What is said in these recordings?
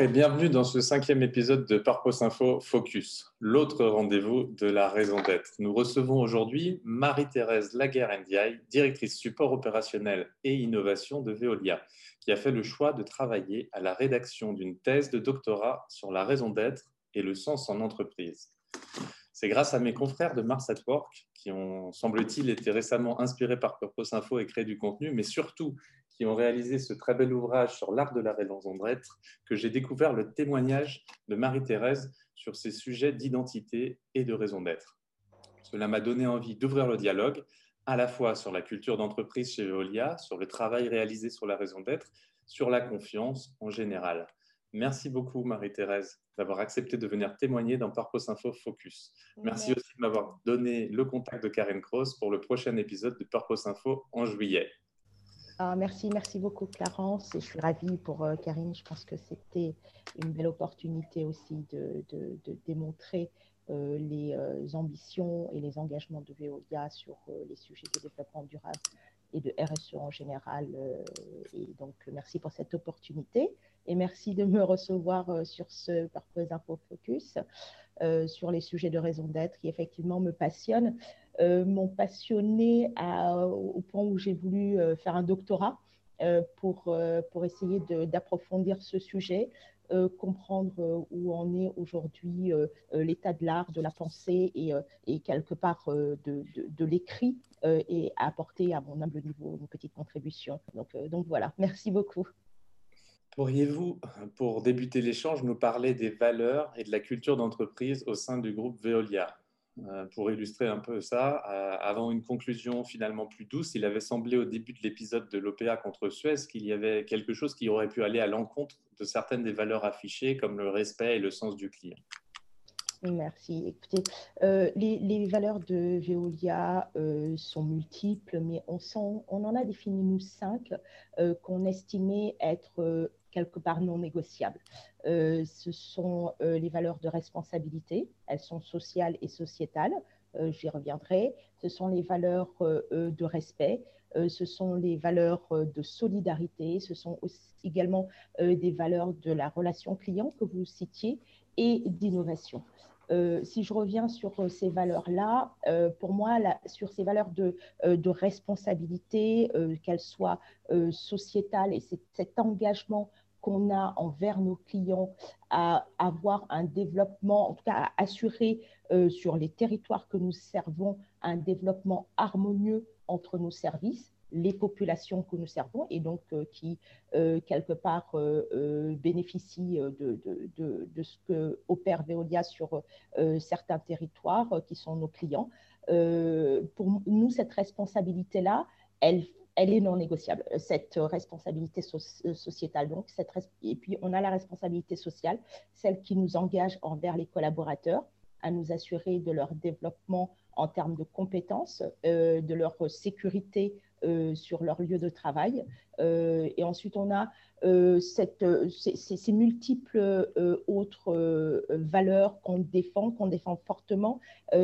Et bienvenue dans ce cinquième épisode de Parpos Info Focus, l'autre rendez-vous de la raison d'être. Nous recevons aujourd'hui Marie-Thérèse Laguerre-Ndiaye, directrice support opérationnel et innovation de Veolia, qui a fait le choix de travailler à la rédaction d'une thèse de doctorat sur la raison d'être et le sens en entreprise. C'est grâce à mes confrères de Mars at Work, qui ont, semble-t-il, été récemment inspirés par Purpose Info et créé du contenu, mais surtout qui ont réalisé ce très bel ouvrage sur l'art de la raison d'être, que j'ai découvert le témoignage de Marie-Thérèse sur ces sujets d'identité et de raison d'être. Cela m'a donné envie d'ouvrir le dialogue, à la fois sur la culture d'entreprise chez Veolia, sur le travail réalisé sur la raison d'être, sur la confiance en général. Merci beaucoup, Marie-Thérèse, d'avoir accepté de venir témoigner dans Purpose Info Focus. Merci aussi de m'avoir donné le contact de Karen Cross pour le prochain épisode de Purpose Info en juillet. Ah, merci, merci beaucoup Clarence et je suis ravie pour euh, Karine. Je pense que c'était une belle opportunité aussi de, de, de démontrer euh, les euh, ambitions et les engagements de Veolia sur euh, les sujets de développement durable et de RSE en général. Et donc, merci pour cette opportunité et merci de me recevoir sur ce Purpose Info Focus sur les sujets de raison d'être qui effectivement me passionnent euh, m'ont passionné au point où j'ai voulu euh, faire un doctorat euh, pour, pour essayer d'approfondir ce sujet, comprendre où en est aujourd'hui l'état de l'art, de la pensée et, et quelque part de, de, de l'écrit et apporter à mon humble niveau une petite contribution. Donc, donc voilà, merci beaucoup. Pourriez-vous, pour débuter l'échange, nous parler des valeurs et de la culture d'entreprise au sein du groupe Veolia? Euh, pour illustrer un peu ça, euh, avant une conclusion finalement plus douce, il avait semblé au début de l'épisode de l'OPA contre Suez qu'il y avait quelque chose qui aurait pu aller à l'encontre de certaines des valeurs affichées, comme le respect et le sens du client. Merci. Écoutez, euh, les, valeurs de Veolia sont multiples, mais on, en a défini nous cinq qu'on estimait être quelque part non négociables. Euh, ce sont euh, les valeurs de responsabilité, elles sont sociales et sociétales, euh, j'y reviendrai. Ce sont les valeurs de respect, ce sont les valeurs de solidarité, ce sont également des valeurs de la relation client que vous citiez et d'innovation. si je reviens sur ces valeurs-là, pour moi, sur ces valeurs de responsabilité, qu'elles soient sociétales et cet engagement a envers nos clients à avoir un développement, en tout cas à assurer euh, sur les territoires que nous servons un développement harmonieux entre nos services, les populations que nous servons et donc euh, qui, euh, quelque part, bénéficient de, ce que opère Veolia sur certains territoires qui sont nos clients. pour nous, cette responsabilité-là, elle elle est non négociable, euh, cette responsabilité euh, sociétale. Donc, et puis, on a la responsabilité sociale, celle qui nous engage envers les collaborateurs à nous assurer de leur développement en termes de compétences, euh, de leur sécurité sur leur lieu de travail. et ensuite, on a cette, ces, multiples autres valeurs qu'on défend, qu'on défend fortement,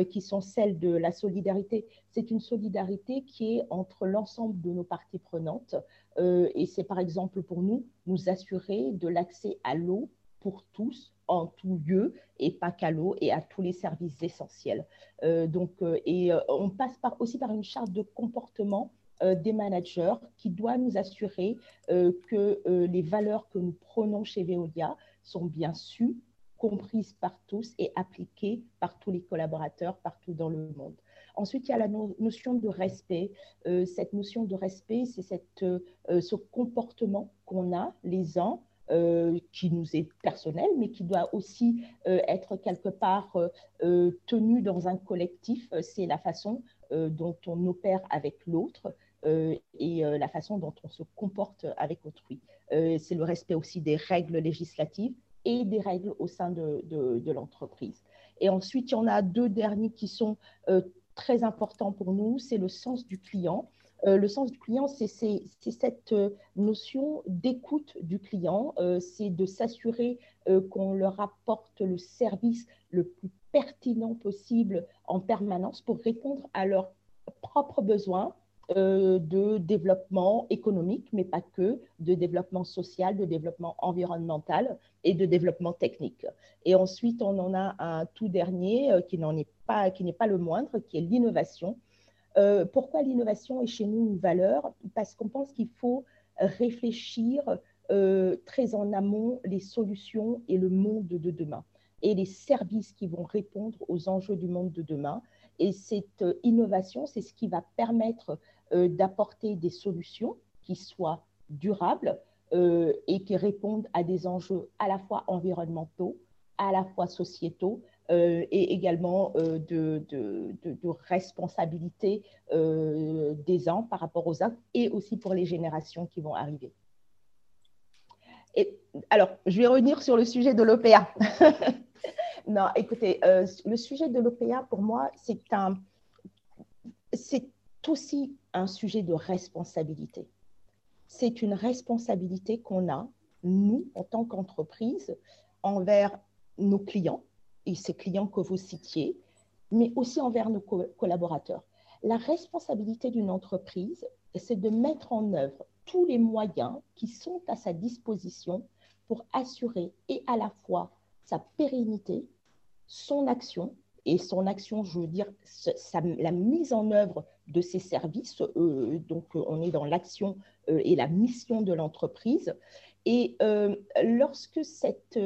qui sont celles de la solidarité. C'est une solidarité qui est entre l'ensemble de nos parties prenantes. et c'est par exemple pour nous, nous assurer de l'accès à l'eau pour tous en tout lieu et pas qu'à l'eau et à tous les services essentiels. donc, et on passe par, aussi par une charte de comportement euh, des managers qui doit nous assurer euh, que euh, les valeurs que nous prenons chez Veolia sont bien sues, comprises par tous et appliquées par tous les collaborateurs partout dans le monde. Ensuite, il y a la notion de respect. cette notion de respect, c'est ce comportement qu'on a les uns qui nous est personnel, mais qui doit aussi être quelque part tenu dans un collectif. C'est la façon dont on opère avec l'autre. Euh, et euh, la façon dont on se comporte avec autrui. Euh, c'est le respect aussi des règles législatives et des règles au sein de, de, l'entreprise. Et ensuite, il y en a deux derniers qui sont très important pour nous, c'est le sens du client. Le sens du client, c'est cette notion d'écoute du client, c'est de s'assurer qu'on leur apporte le service le plus pertinent possible en permanence pour répondre à leurs propres besoins de développement économique, mais pas que, de développement social, de développement environnemental et de développement technique. Et ensuite, on en a un tout dernier qui n'en est pas, qui n'est pas le moindre, qui est l'innovation euh, pourquoi l'innovation est chez nous une valeur? Parce qu'on pense qu'il faut réfléchir euh, très en amont les solutions et le monde de demain et les services qui vont répondre aux enjeux du monde de demain. Et cette euh, innovation, c'est ce qui va permettre d'apporter des solutions qui soient durables et qui répondent à des enjeux à la fois environnementaux, à la fois sociétaux, euh, et également euh, de, de, de, responsabilité euh, des uns par rapport aux autres et aussi pour les générations qui vont arriver. Et, alors, je vais revenir sur le sujet de l'OPA. non, écoutez, le sujet de l'OPA, pour moi, c'est un, c'est aussi un sujet de responsabilité. C'est une responsabilité qu'on a, nous, en tant qu'entreprise, envers nos clients, et ces clients que vous citiez, mais aussi envers nos collaborateurs. La responsabilité d'une entreprise, c'est de mettre en œuvre tous les moyens qui sont à sa disposition pour assurer et à la fois sa pérennité, son action, et son action, je veux dire, la mise en œuvre de ces services. Euh, donc, on est dans l'action euh, et la mission de l'entreprise. Et euh, lorsque cette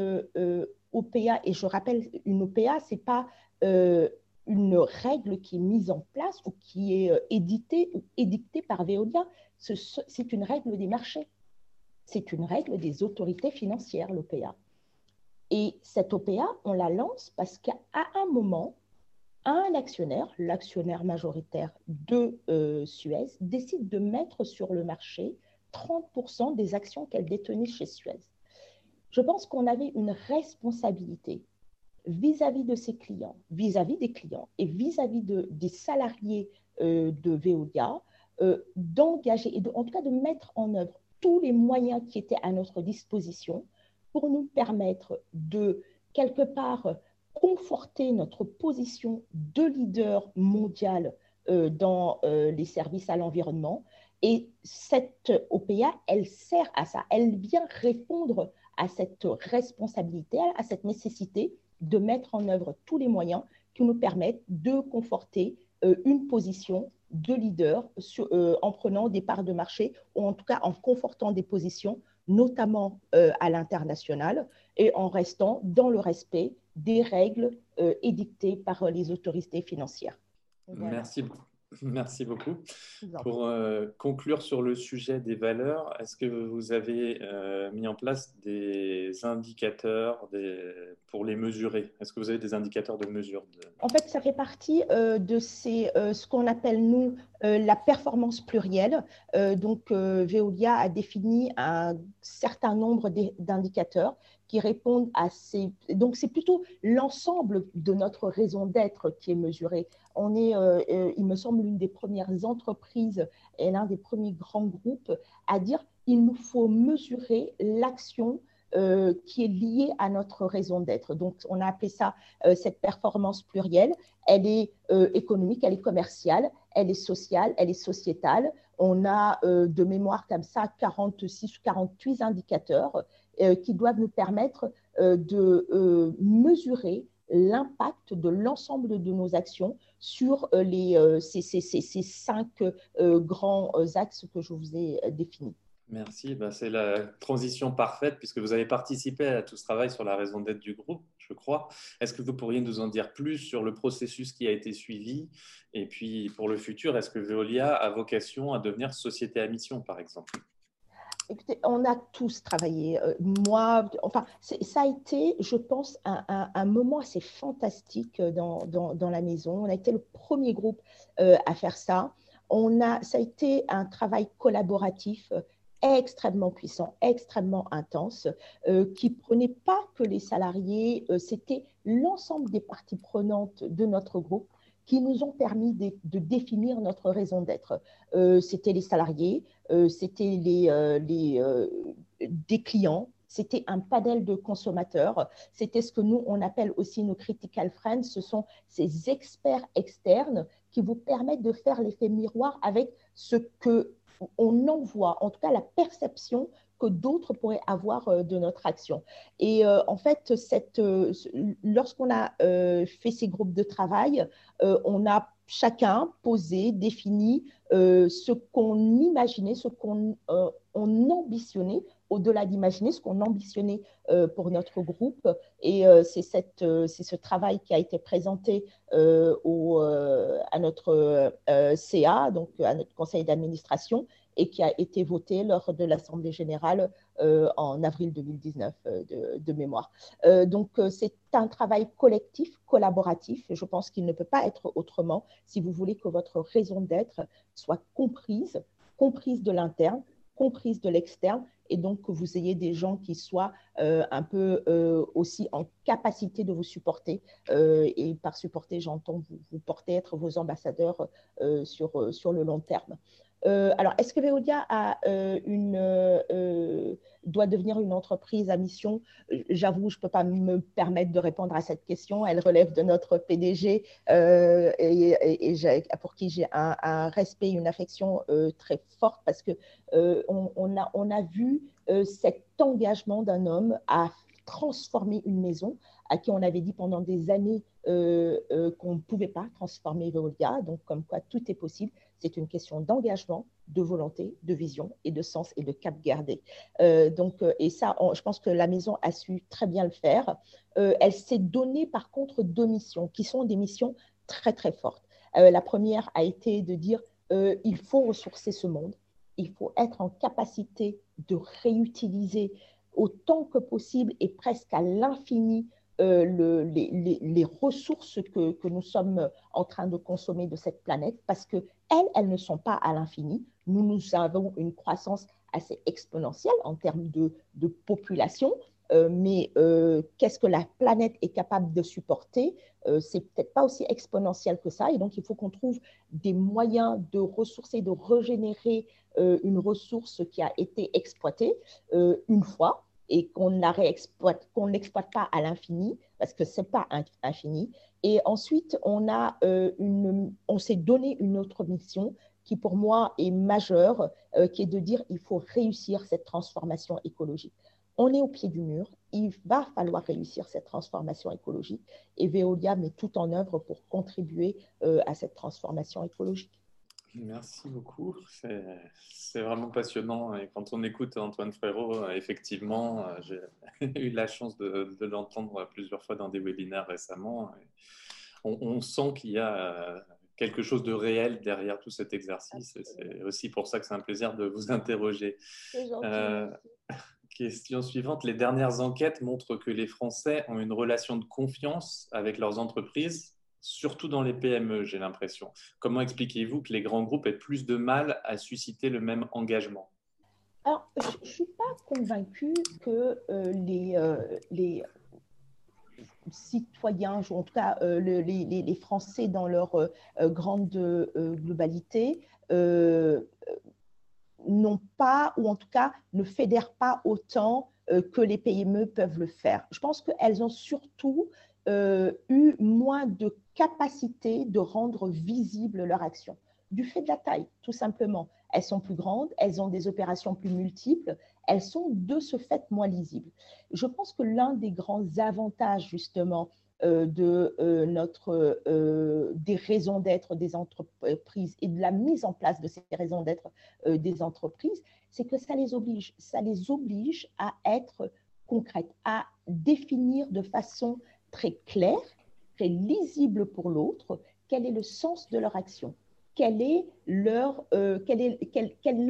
OPA, et je rappelle, une OPA, ce n'est pas euh, une règle qui est mise en place ou qui est euh, éditée ou édictée par Veolia, c'est une règle des marchés. C'est une règle des autorités financières, l'OPA. Et cette OPA, on la lance parce qu'à un moment, un actionnaire, l'actionnaire majoritaire de euh, Suez, décide de mettre sur le marché 30% des actions qu'elle détenait chez Suez. Je pense qu'on avait une responsabilité vis-à-vis de ses clients, vis-à-vis des clients et vis-à-vis de, des salariés euh, de Veolia, euh, d'engager et en tout cas de mettre en œuvre tous les moyens qui étaient à notre disposition pour nous permettre de, quelque part, conforter notre position de leader mondial euh, dans les services à l'environnement. Et cette OPA, elle sert à ça. Elle vient répondre à cette responsabilité, à cette nécessité de mettre en œuvre tous les moyens qui nous permettent de conforter euh, une position de leader euh, en prenant des parts de marché ou en tout cas en confortant des positions, notamment euh, à l'international, et en restant dans le respect des règles édictées par les autorités financières. Merci beaucoup. Merci beaucoup. Pour euh, conclure sur le sujet des valeurs, est-ce que vous avez euh, mis en place des indicateurs pour les mesurer? Est-ce que vous avez des indicateurs de mesure En fait, ça fait partie euh, de ces, ce qu'on appelle, nous, la performance plurielle. donc, Veolia a défini un certain nombre d'indicateurs qui répondent à ces... Donc, c'est plutôt l'ensemble de notre raison d'être qui est mesuré. On est, euh, euh, il me semble, l'une des premières entreprises et l'un des premiers grands groupes à dire il nous faut mesurer l'action euh, qui est liée à notre raison d'être. Donc, on a appelé ça cette performance plurielle. Elle est économique, elle est commerciale, elle est sociale, elle est sociétale. On a de mémoire comme ça 46 ou 48 indicateurs euh, qui doivent nous permettre euh, de euh, mesurer l'impact de l'ensemble de nos actions sur les, ces, cinq grands axes que je vous ai définis. Merci, ben, c'est la transition parfaite puisque vous avez participé à tout ce travail sur la raison d'être du groupe, je crois. Est-ce que vous pourriez nous en dire plus sur le processus qui a été suivi? Et puis pour le futur, est-ce que Veolia a vocation à devenir société à mission, par exemple? Écoutez, on a tous travaillé. Euh, moi, enfin, ça a été, je pense, un, moment assez fantastique dans, dans, la maison. On a été le premier groupe euh, à faire ça. On a, ça a été un travail collaboratif euh, extrêmement puissant, extrêmement intense, qui prenait pas que les salariés, c'était l'ensemble des parties prenantes de notre groupe qui nous ont permis de, définir notre raison d'être. c'était les salariés, c'était les, les des clients, c'était un panel de consommateurs. C'était ce que nous, on appelle aussi nos critical friends. Ce sont ces experts externes qui vous permettent de faire l'effet miroir avec ce que on envoie, en tout cas la perception que d'autres pourraient avoir euh, de notre action. Et euh, en fait, euh, lorsqu'on a fait ces groupes de travail, on a chacun posé, défini ce qu'on imaginait, ce qu'on on ambitionnait au-delà d'imaginer ce qu'on ambitionnait euh, pour notre groupe. Et euh, c'est euh, ce travail qui a été présenté à notre CA, donc à notre conseil d'administration, et qui a été voté lors de l'Assemblée générale en avril 2019 de, de mémoire. donc c'est un travail collectif, collaboratif. Je pense qu'il ne peut pas être autrement si vous voulez que votre raison d'être soit comprise, comprise de l'interne, comprise de l'externe et donc que vous ayez des gens qui soient euh, un peu euh, aussi en capacité de vous supporter. Euh, et par supporter, j'entends vous, vous porter, être vos ambassadeurs sur, sur le long terme. Euh, alors, est-ce que Veolia euh, euh, doit devenir une entreprise à mission? J'avoue, je ne peux pas me permettre de répondre à cette question. Elle relève de notre PDG pour qui j'ai un, respect, une affection très forte parce que on a vu cet engagement d'un homme à transformer une maison à qui on avait dit pendant des années qu'on ne pouvait pas transformer Veolia. Donc, comme quoi tout est possible. C'est une question d'engagement, de volonté, de vision et de sens et de cap gardé. Euh, donc, euh, et ça, je pense que la maison a su très bien le faire. Euh, elle s'est donnée par contre deux missions qui sont des missions très très fortes. la première a été de dire il faut ressourcer ce monde, il faut être en capacité de réutiliser autant que possible et presque à l'infini euh, le, les, ressources que, nous sommes en train de consommer de cette planète parce qu'elles, elles ne sont pas à l'infini. Nous, nous avons une croissance assez exponentielle en termes de, population, euh, mais euh, qu'est-ce que la planète est capable de supporter C'est peut-être pas aussi exponentiel que ça, et donc il faut qu'on trouve des moyens de ressourcer, de régénérer une ressource qui a été exploitée une fois et qu'on n'exploite pas à l'infini, parce que ce n'est pas infini. Et ensuite, on, a, euh, une, on s'est donné une autre mission qui, pour moi, est majeure, euh, qui est de dire il faut réussir cette transformation écologique. On est au pied du mur, il va falloir réussir cette transformation écologique et Veolia met tout en œuvre pour contribuer euh, à cette transformation écologique. Merci beaucoup. C'est vraiment passionnant. Et quand on écoute Antoine Frérot, euh, effectivement, euh, j'ai eu la chance de, l'entendre plusieurs fois dans des webinaires récemment. On, sent qu'il y a euh, quelque chose de réel derrière tout cet exercice. C'est aussi pour ça que c'est un plaisir de vous interroger. question suivante. Les dernières enquêtes montrent que les Français ont une relation de confiance avec leurs entreprises surtout dans les PME, j'ai l'impression. Comment expliquez-vous que les grands groupes aient plus de mal à susciter le même engagement? Alors, je ne suis pas convaincue que euh, les, euh, les citoyens, ou en tout cas euh, les, les, Français dans leur grande globalité, n'ont pas, ou en tout cas ne fédèrent pas autant que les PME peuvent le faire. Je pense qu'elles ont surtout eu moins de capacité de rendre visible leur action, du fait de la taille, tout simplement. Elles sont plus grandes, elles ont des opérations plus multiples, elles sont de ce fait moins lisibles. Je pense que l'un des grands avantages, justement, euh, de euh, notre, euh, des raisons d'être des entreprises et de la mise en place de ces raisons d'être des entreprises, c'est que ça les oblige, ça les oblige à être concrètes, à définir de façon très claire lisible pour l'autre, quel est le sens de leur action, quel est leur, euh,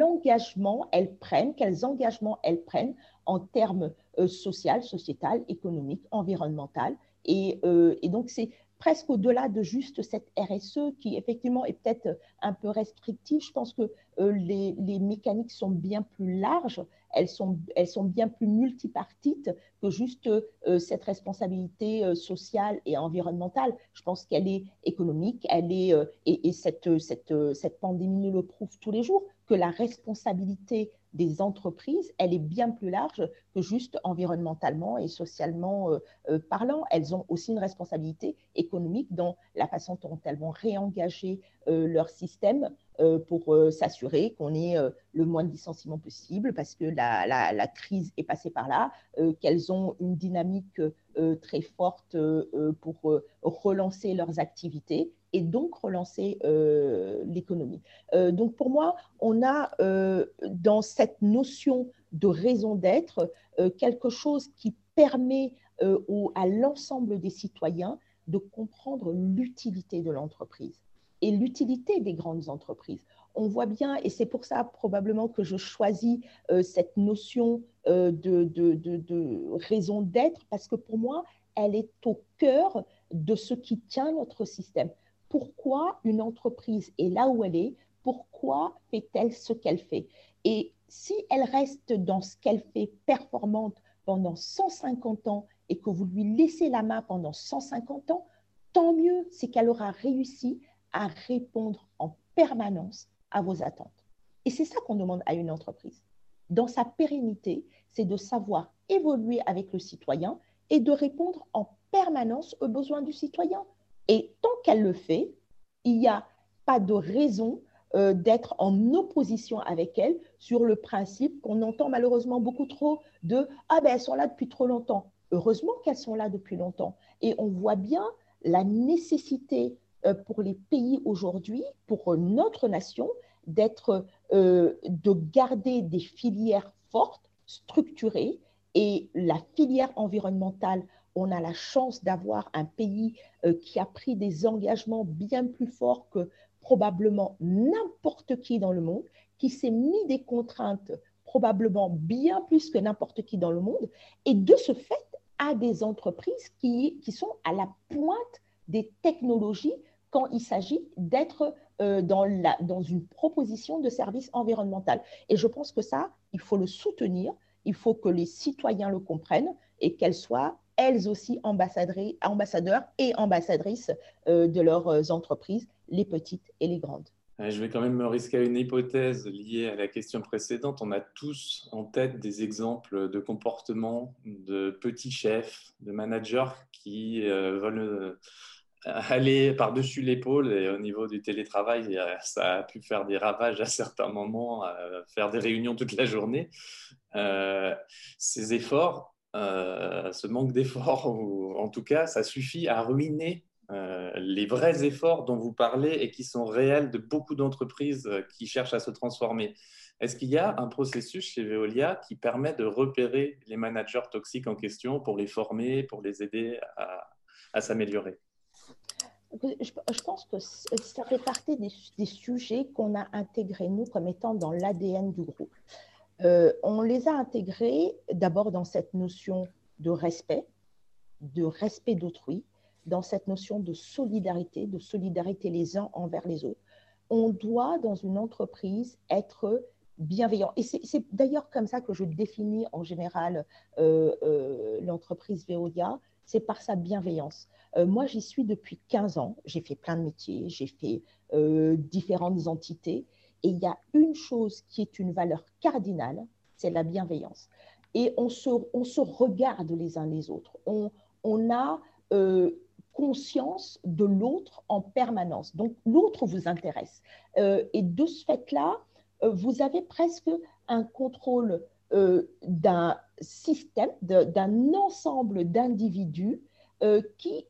engagement elles prennent, quels engagements elles prennent en termes euh, social, sociétal, économique, environnemental? Et, euh, et donc, c'est presque au-delà de juste cette RSE qui, effectivement, est peut-être un peu restrictive. Je pense que les, mécaniques sont bien plus larges. Elles sont, bien plus multipartites que juste cette responsabilité sociale et environnementale. Je pense qu'elle est économique, elle est, et, et cette, cette, cette pandémie nous le prouve tous les jours, que la responsabilité des entreprises, elle est bien plus large que juste environnementalement et socialement euh, euh, parlant. Elles ont aussi une responsabilité économique dans la façon dont elles vont réengager euh, leur système pour s'assurer qu'on ait le moins de licenciements possible parce que la, crise est passée par là, qu'elles ont une dynamique très forte pour relancer leurs activités et donc relancer euh, l'économie. Euh, donc pour moi, on a euh, dans cette notion de raison d'être quelque chose qui permet à l'ensemble des citoyens de comprendre l'utilité de l'entreprise et l'utilité des grandes entreprises. On voit bien, et c'est pour ça probablement que je choisis cette notion de, de, de raison d'être, parce que pour moi, elle est au cœur de ce qui tient notre système pourquoi une entreprise est là où elle est, pourquoi fait-elle ce qu'elle fait? Et si elle reste dans ce qu'elle fait performante pendant 150 ans et que vous lui laissez la main pendant 150 ans, tant mieux, c'est qu'elle aura réussi à répondre en permanence à vos attentes. Et c'est ça qu'on demande à une entreprise. Dans sa pérennité, c'est de savoir évoluer avec le citoyen et de répondre en permanence aux besoins du citoyen. Et tant qu'elle le fait, il n'y a pas de raison euh, d'être en opposition avec elle sur le principe qu'on entend malheureusement beaucoup trop de Ah ben elles sont là depuis trop longtemps. Heureusement qu'elles sont là depuis longtemps. Et on voit bien la nécessité pour les pays aujourd'hui, pour notre nation, d'être, euh, de garder des filières fortes, structurées, et la filière environnementale on a la chance d'avoir un pays euh, qui a pris des engagements bien plus forts que probablement n'importe qui dans le monde, qui s'est mis des contraintes probablement bien plus que n'importe qui dans le monde, et de ce fait a des entreprises qui sont à la pointe des technologies quand il s'agit d'être euh, dans, dans une proposition de service environnemental. Et je pense que ça, il faut le soutenir, il faut que les citoyens le comprennent et qu'elles soient elles aussi ambassadeurs et ambassadrices euh, de leurs euh, entreprises, les petites et les grandes. Je vais quand même me risquer à une hypothèse liée à la question précédente. On a tous en tête des exemples de comportements de petits chefs, de managers qui veulent aller par-dessus l'épaule et au niveau du télétravail, ça a pu faire des ravages à certains moments, faire des réunions toute la journée. ces efforts, euh, ce manque d'efforts, en tout cas, ça suffit à ruiner euh, les vrais efforts dont vous parlez et qui sont réels de beaucoup d'entreprises euh, qui cherchent à se transformer. Est-ce qu'il y a un processus chez Veolia qui permet de repérer les managers toxiques en question pour les former, pour les aider à, s'améliorer? Je, pense que ça fait partie des, sujets qu'on a intégrés, nous, comme étant dans l'ADN du groupe. Euh, on les a intégrés d'abord dans cette notion de respect, de respect d'autrui, dans cette notion de solidarité, de solidarité les uns envers les autres. On doit, dans une entreprise, être bienveillant. Et c'est d'ailleurs comme ça que je définis en général euh, euh, l'entreprise Veolia, c'est par sa bienveillance. moi, j'y suis depuis 15 ans, j'ai fait plein de métiers, j'ai fait différentes entités, et il y a une chose qui est une valeur cardinale, c'est la bienveillance. Et on se, regarde les uns les autres. On, a euh, conscience de l'autre en permanence. Donc l'autre vous intéresse. Euh, et de ce fait-là, euh, vous avez presque un contrôle d'un système, d'un ensemble d'individus qui,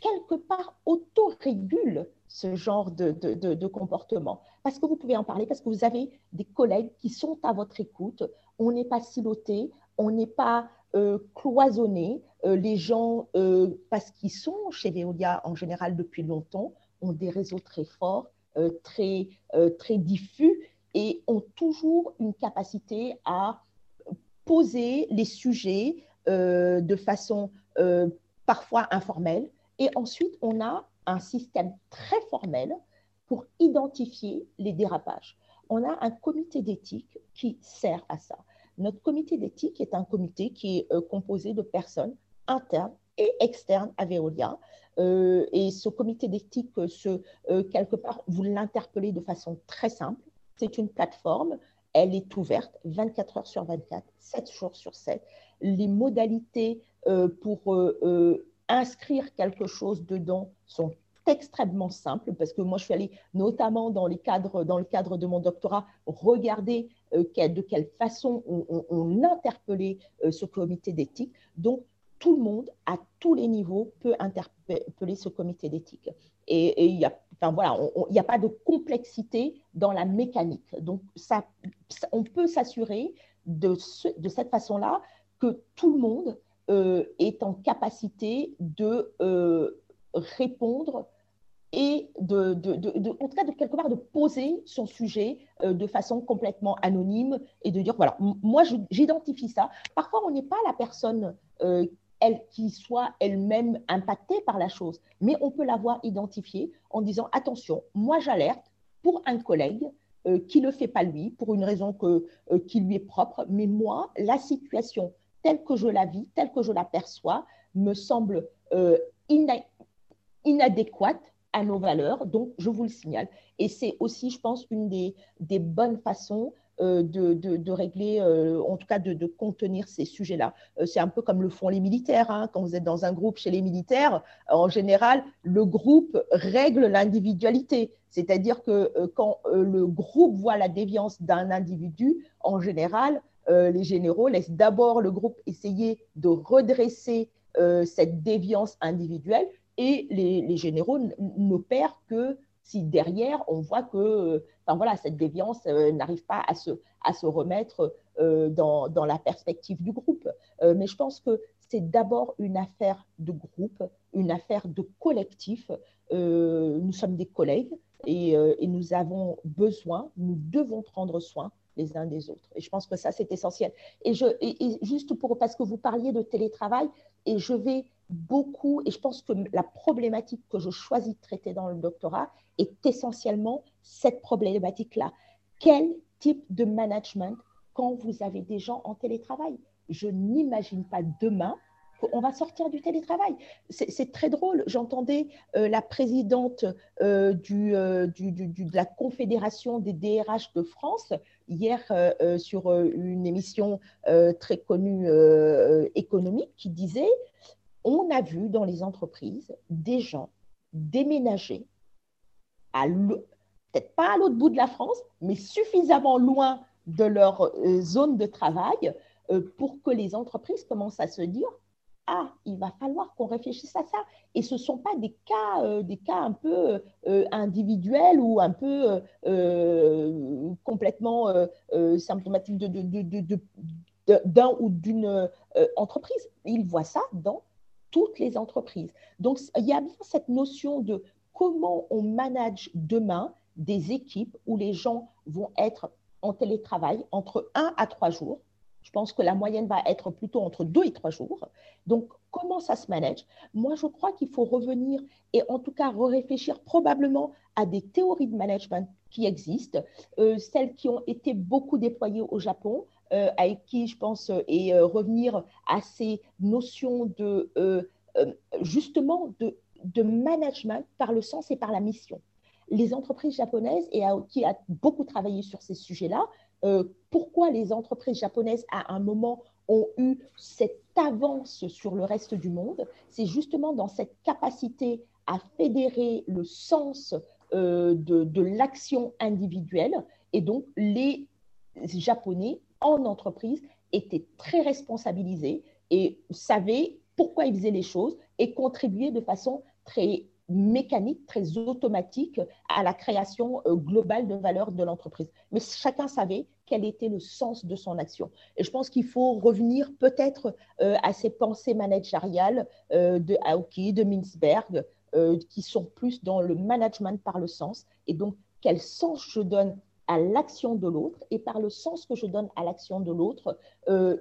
quelque part, autorégulent ce genre de, de, comportement. Parce que vous pouvez en parler, parce que vous avez des collègues qui sont à votre écoute. On n'est pas siloté, on n'est pas euh, cloisonné. Euh, les gens, euh, parce qu'ils sont chez Veolia en général depuis longtemps, ont des réseaux très forts, très, très diffus et ont toujours une capacité à poser les sujets de façon parfois informelle. Et ensuite, on a un système très formel pour identifier les dérapages. On a un comité d'éthique qui sert à ça. Notre comité d'éthique est un comité qui est composé de personnes internes et externes à Veolia. et ce comité d'éthique, ce, quelque part, vous l'interpellez de façon très simple. C'est une plateforme, elle est ouverte 24 heures sur 24, 7 jours sur 7. Les modalités pour inscrire quelque chose dedans sont extrêmement simples parce que moi, je suis allée notamment dans, les cadres, dans le cadre de mon doctorat regarder euh, de quelle façon on, interpellait euh, ce comité d'éthique. Donc, tout le monde, à tous les niveaux, peut interpeller ce comité d'éthique. Et, il n'y a, voilà, a pas de complexité dans la mécanique. Donc, on peut s'assurer de, cette façon-là que tout le monde euh, est en capacité de euh, répondre et de, en de quelque part de poser son sujet euh, de façon complètement anonyme et de dire voilà moi j'identifie ça parfois on n'est pas la personne elle qui soit elle-même impactée par la chose mais on peut l'avoir identifiée en disant attention moi j'alerte pour un collègue qui ne le fait pas lui pour une raison que, qui lui est propre mais moi la situation telle que je la vis, telle que je la perçois, me semble euh, inadéquate à nos valeurs. Donc, je vous le signale. Et c'est aussi, je pense, une des bonnes façons euh, de, de, régler, euh, en tout cas de, contenir ces sujets-là. c'est un peu comme le font les militaires. Hein. Quand vous êtes dans un groupe chez les militaires, en général, le groupe règle l'individualité. C'est-à-dire que quand le groupe voit la déviance d'un individu, en général, euh, les généraux laissent d'abord le groupe essayer de redresser euh, cette déviance individuelle et les, généraux n'opèrent que si derrière on voit que enfin, voilà, cette déviance euh, n'arrive pas à se, à se remettre dans, dans, la perspective du groupe. mais je pense que c'est d'abord une affaire de groupe, une affaire de collectif. nous sommes des collègues et, et, nous avons besoin, nous devons prendre soin les uns des autres. Et je pense que ça, c'est essentiel. Et, je, juste pour, parce que vous parliez de télétravail, et je vais beaucoup, et je pense que la problématique que je choisis de traiter dans le doctorat est essentiellement cette problématique-là. Quel type de management quand vous avez des gens en télétravail? Je n'imagine pas demain on va sortir du télétravail. C'est très drôle. J'entendais euh, la présidente euh, euh, de la Confédération des DRH de France hier sur une émission très connue économique qui disait on a vu dans les entreprises des gens déménager peut-être pas à l'autre bout de la France, mais suffisamment loin de leur zone de travail pour que les entreprises commencent à se dire ah, il va falloir qu'on réfléchisse à ça. Et ce ne sont pas des cas, euh, des cas un peu euh, individuels ou un peu euh, complètement symptomatiques d'un ou d'une entreprise. Ils voient ça dans toutes les entreprises. Donc, il y a bien cette notion de comment on manage demain des équipes où les gens vont être en télétravail entre un à trois jours je pense que la moyenne va être plutôt entre deux et trois jours. Donc, comment ça se manage? Moi, je crois qu'il faut revenir et en tout cas réfléchir probablement à des théories de management qui existent, euh, celles qui ont été beaucoup déployées au Japon, avec qui, je pense, euh, et revenir à ces notions de, justement, de, de management par le sens et par la mission les entreprises japonaises, et qui a beaucoup travaillé sur ces sujets-là, euh, pourquoi les entreprises japonaises, à un moment, ont eu cette avance sur le reste du monde, c'est justement dans cette capacité à fédérer le sens euh, de, l'action individuelle. Et donc, les Japonais en entreprise étaient très responsabilisés et savaient pourquoi ils faisaient les choses et contribuaient de façon très mécanique, très automatique à la création euh, globale de valeur de l'entreprise. Mais chacun savait quel était le sens de son action. Et je pense qu'il faut revenir peut-être euh, à ces pensées managériales euh, de Aoki, de Mintzberg, qui sont plus dans le management par le sens. Et donc, quel sens je donne à l'action de l'autre et par le sens que je donne à l'action de l'autre,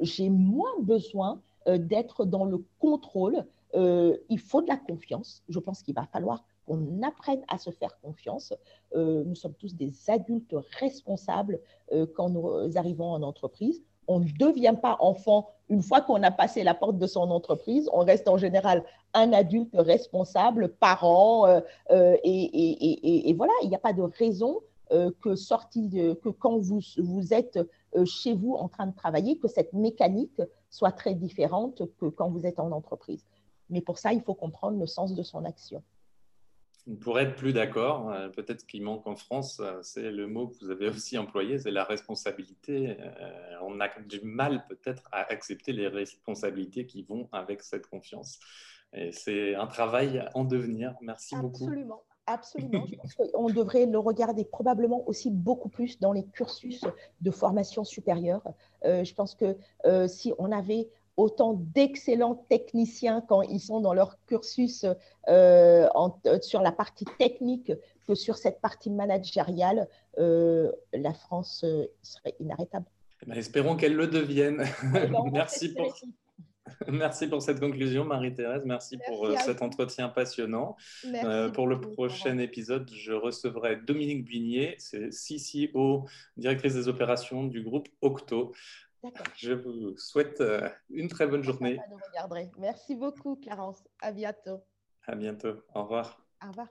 j'ai moins besoin d'être dans le contrôle euh, il faut de la confiance. Je pense qu'il va falloir qu'on apprenne à se faire confiance. Euh, nous sommes tous des adultes responsables euh, quand nous arrivons en entreprise. On ne devient pas enfant une fois qu'on a passé la porte de son entreprise. On reste en général un adulte responsable, parent, euh, euh, et, voilà, il n'y a pas de raison euh, que, sorti que quand vous, vous êtes chez vous en train de travailler, que cette mécanique soit très différente que quand vous êtes en entreprise. Mais pour ça, il faut comprendre le sens de son action. Pour être plus d'accord. Euh, peut-être qu'il manque en France, euh, c'est le mot que vous avez aussi employé, c'est la responsabilité. Euh, on a du mal peut-être à accepter les responsabilités qui vont avec cette confiance. Et c'est un travail en devenir. Merci beaucoup. Absolument. Absolument. On devrait le regarder probablement aussi beaucoup plus dans les cursus de formation supérieure. je pense que si on avait autant d'excellents techniciens quand ils sont dans leur cursus euh, euh, sur la partie technique que sur cette partie managériale, euh, la France serait inarrêtable. Eh ben, espérons qu'elle le devienne. Merci pour... Merci pour cette conclusion, Marie-Thérèse. Merci, pour cet entretien passionnant. pour le prochain épisode, je recevrai Dominique Bigné, c'est CCO, directrice des opérations du groupe Octo. Je vous souhaite euh, une très bonne journée. Merci beaucoup, Clarence. À bientôt. À bientôt. Au revoir. Au revoir.